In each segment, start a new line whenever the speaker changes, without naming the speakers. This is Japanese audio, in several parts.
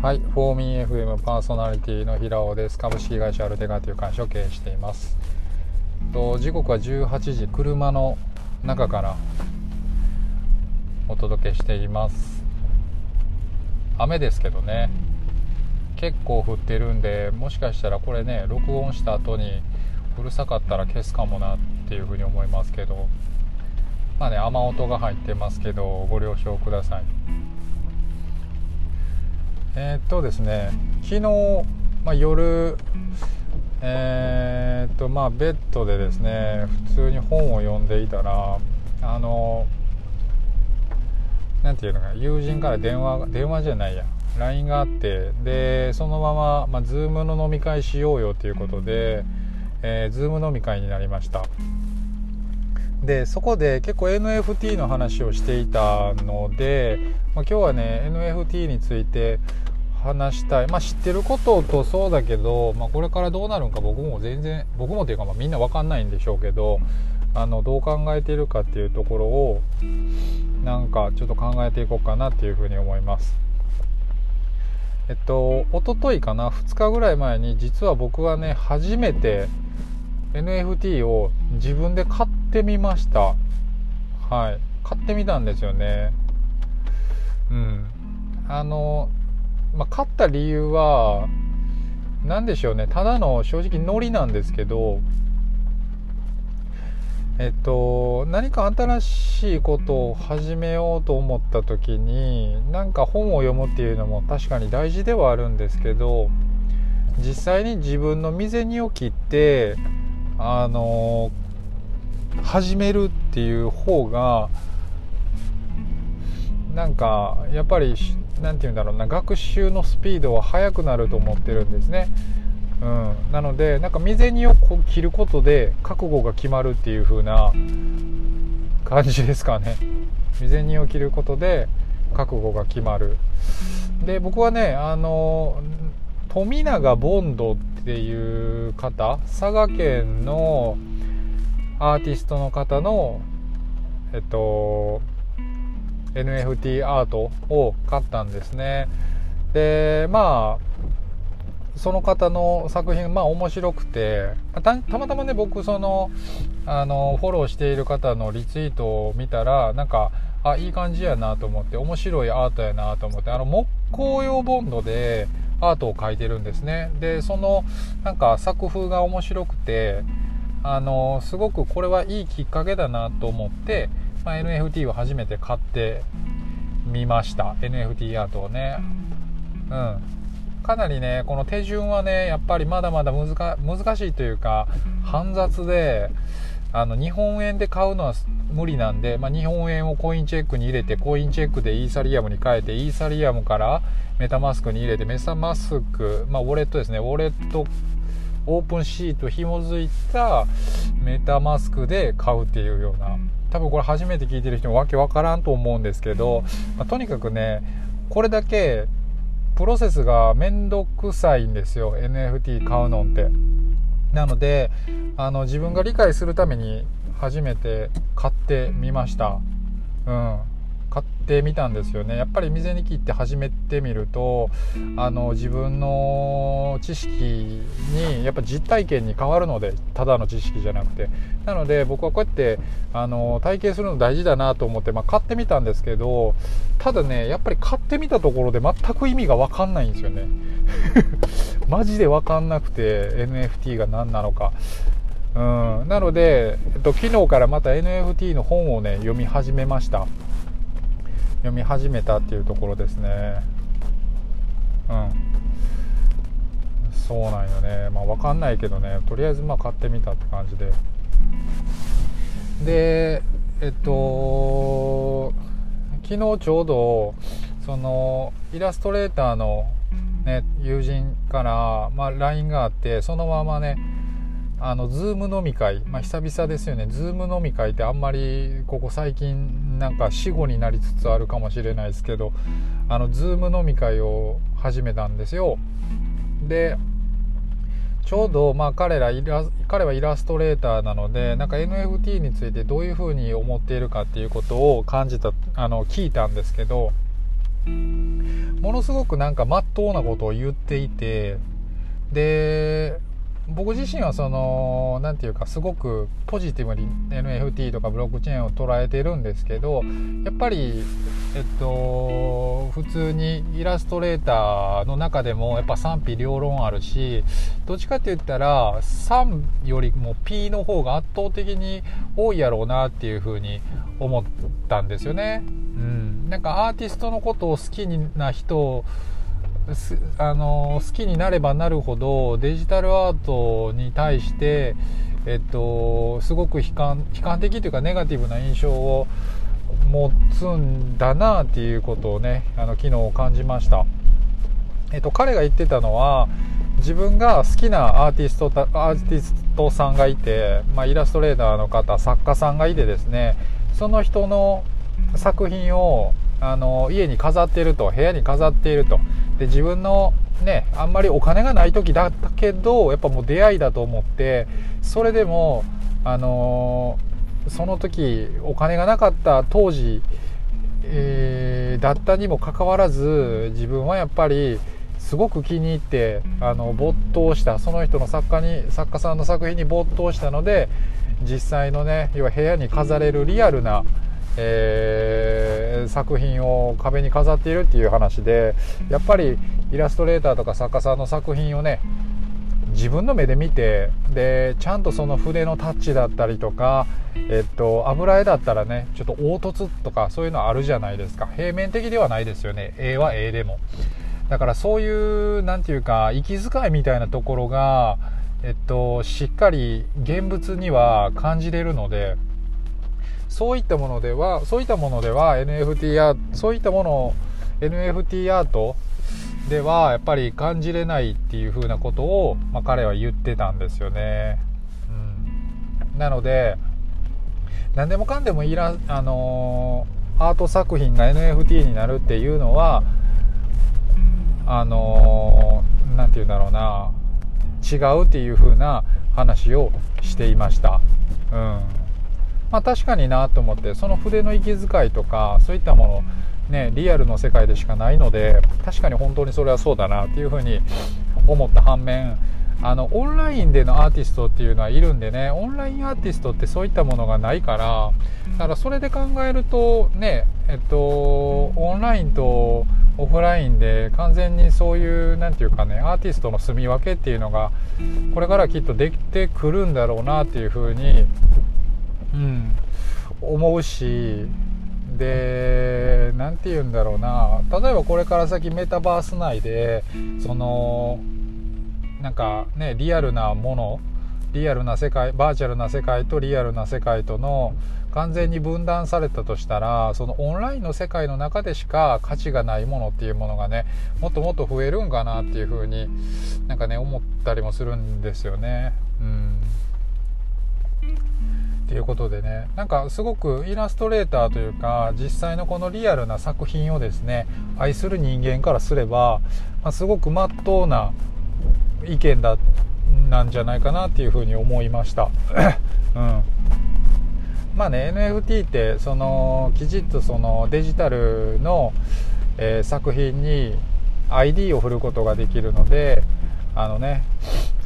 はい、フォーミー FM パーソナリティの平尾です。株式会社アルテガという会社を経営しています。と時刻は18時、車の中からお届けしています。雨ですけどね、結構降ってるんで、もしかしたらこれね、録音した後にうるさかったら消すかもなっていうふうに思いますけど、まあね、雨音が入ってますけど、ご了承ください。えー、っとですね昨日、まあ、夜えー、っとまあベッドでですね普通に本を読んでいたらあのなんていうのか友人から電話電話じゃないや LINE があってでそのまま、まあ、Zoom の飲み会しようよということで、えー、Zoom 飲み会になりました。でそこで結構 NFT の話をしていたので、まあ、今日はね NFT について話したい、まあ、知ってることとそうだけど、まあ、これからどうなるんか僕も全然僕もというかまあみんな分かんないんでしょうけどあのどう考えているかっていうところをなんかちょっと考えていこうかなっていうふうに思います。えっと一昨日かな2日ぐらい前に実は僕はね初めて NFT を自分で買ってみました。はい。買ってみたんですよね。うん。あのまあ、勝った理由は何でしょうね。ただの正直ノリなんですけどえっと何か新しいことを始めようと思った時になんか本を読むっていうのも確かに大事ではあるんですけど実際に自分の身銭を切ってあの始めるっていう方がなんかやっぱり何て言うんだろうな学習のスピードは速くなると思ってるんですね。うん、なのでなんか未然をこ切ることで覚悟が決まるっていう風な感じですかね。未然を切ることで覚悟が決まる。で僕はねあの富永ボンドっていう方佐賀県のアーティストの方のえっと NFT アートを買ったんですね。でまあその方の作品まあ面白くてたまたまね僕そのあのフォローしている方のリツイートを見たらなんかあいい感じやなと思って面白いアートやなと思ってあの木工用ボンドでアートを描いてるんですね。でそのなんか作風が面白くてあのすごくこれはいいきっかけだなと思ってまあ、NFT を初めて買ってみました。NFT アートをね。うん。かなりねこの手順はねやっぱりまだまだ難しいというか煩雑であの日本円で買うのは無理なんで、まあ、日本円をコインチェックに入れてコインチェックでイーサリアムに変えてイーサリアムからメタマスクに入れてメタマスク、まあ、ウォレットですね。ウォレットオープンシート紐づいたメタマスクで買うっていうような多分これ初めて聞いてる人もわけわからんと思うんですけど、まあ、とにかくねこれだけプロセスがめんどくさいんですよ NFT 買うのって。なのであの自分が理解するために初めて買ってみました。うん。買ってみたんですよね。やっぱり水に切って始めてみるとあの自分の知識にやっぱ実体験に変わるのでただの知識じゃなくて。なので僕はこうやってあの体験するの大事だなと思って、まあ、買ってみたんですけどただねやっぱり買ってみたところで全く意味が分かんないんですよね。マジで分かんなくて NFT が何なのか。うん、なので、えっと、昨日からまた NFT の本をね読み始めました。読み始めたっていうところですね。うん。そうなんよねまあ分かんないけどねとりあえずまあ買ってみたって感じででえっと昨日ちょうどそのイラストレーターの、ね、友人から、まあ、LINE があってそのままねあの、ズーム飲み会、まあ、久々ですよね。ズーム飲み会ってあんまり、ここ最近、なんか死語になりつつあるかもしれないですけど、あの、ズーム飲み会を始めたんですよ。で、ちょうど、まあ、彼らイラ、彼はイラストレーターなので、なんか NFT についてどういうふうに思っているかっていうことを感じた、あの、聞いたんですけど、ものすごくなんかまっとうなことを言っていてで僕自身はその何て言うかすごくポジティブに NFT とかブロックチェーンを捉えてるんですけどやっぱりえっと普通にイラストレーターの中でもやっぱ賛否両論あるしどっちかって言ったら3よりも P の方が圧倒的に多いやろうなっていうふうに思ったんですよね。うん、なんかアーティストのことを好きな人あの好きになればなるほどデジタルアートに対して、えっと、すごく悲観悲観的というかネガティブな印象を持つんだなっていうことをねあの昨日感じました、えっと、彼が言ってたのは自分が好きなアーティストアーティストさんがいて、まあ、イラストレーターの方作家さんがいてですねその人の作品をあの家に飾っていると部屋に飾っていると。で自分のねあんまりお金がない時だったけどやっぱもう出会いだと思ってそれでもあのその時お金がなかった当時、えー、だったにもかかわらず自分はやっぱりすごく気に入ってあの没頭したその人の作家に作家さんの作品に没頭したので実際のね要は部屋に飾れるリアルなえー、作品を壁に飾っているっていう話でやっぱりイラストレーターとか作家さんの作品をね自分の目で見てでちゃんとその筆のタッチだったりとか、えっと、油絵だったらねちょっと凹凸とかそういうのあるじゃないですか。平面的ではないですよね。絵は絵でも。だからそういう何て言うか息遣いみたいなところが、えっと、しっかり現物には感じれるのでそういったものではそういったものでは NFT アートそういったものを NFT アートではやっぱり感じれないっていう風なことを、まあ、彼は言ってたんですよね、うん、なので何でもかんでもいらあのー、アート作品が NFT になるっていうのはあの何、ー、て言うんだろうな違うっていう風な話をしていました。うん。まあ、確かになと思ってその筆の息遣いとかそういったものねリアルの世界でしかないので確かに本当にそれはそうだなっていうふうに思った反面あのオンラインでのアーティストっていうのはいるんでねオンラインアーティストってそういったものがないからだからそれで考えるとねえっとオンラインとオフラインで完全にそういう何て言うかねアーティストの住み分けっていうのがこれからきっとできてくるんだろうなっていうふうにうん、思うしで何て言うんだろうな。例えばこれから先メタバース内でそのなんかねリアルなものリアルな世界バーチャルな世界とリアルな世界との完全に分断されたとしたらそのオンラインの世界の中でしか価値がないものっていうものがねもっともっと増えるんかなっていうふうになんかね思ったりもするんですよね。うん。っていうことでねなんかすごくイラストレーターというか実際のこのリアルな作品をですね愛する人間からすれば、まあ、すごくまっとうな意見だなんじゃないかなっていうふうに思いました。うんまあね NFT ってそのきちっとそのデジタルの、えー、作品に ID を振ることができるのであのね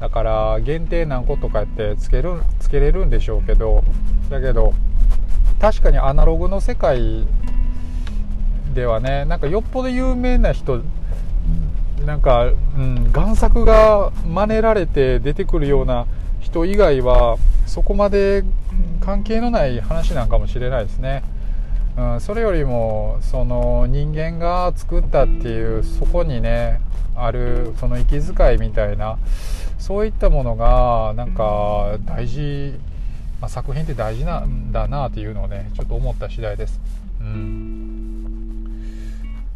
だから限定何個とかやってつけるつけれるんでしょうけどだけど確かにアナログの世界ではねなんかよっぽど有名な人なんか、うん、贋作が真似られて出てくるような人以外はそこまで関係のない話なんかもしれないですね。うん、それよりもその人間が作ったっていうそこにねあるその息遣いみたいなそういったものがなんか大事、まあ、作品って大事なんだなっていうのをねちょっと思った次第です。うん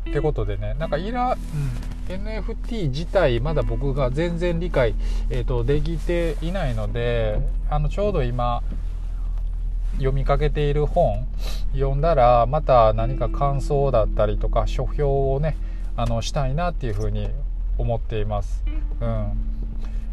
ってことでねなんかイラ、うん、NFT 自体まだ僕が全然理解、えーと、できていないのであのちょうど今読みかけている本読んだらまた何か感想だったりとか書評をねあのしたいなっていうふうに思っています。うん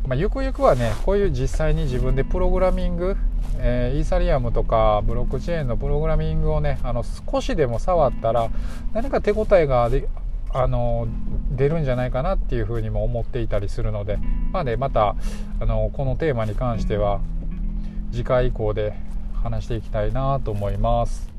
まあ、ゆくゆくはねこういう実際に自分でプログラミング、えー、イーサリアムとかブロックチェーンのプログラミングをねあの少しでも触ったら何か手応えがであの出るんじゃないかなっていうふうにも思っていたりするので、まあね、またあのこのテーマに関しては次回以降で話していきたいなと思います。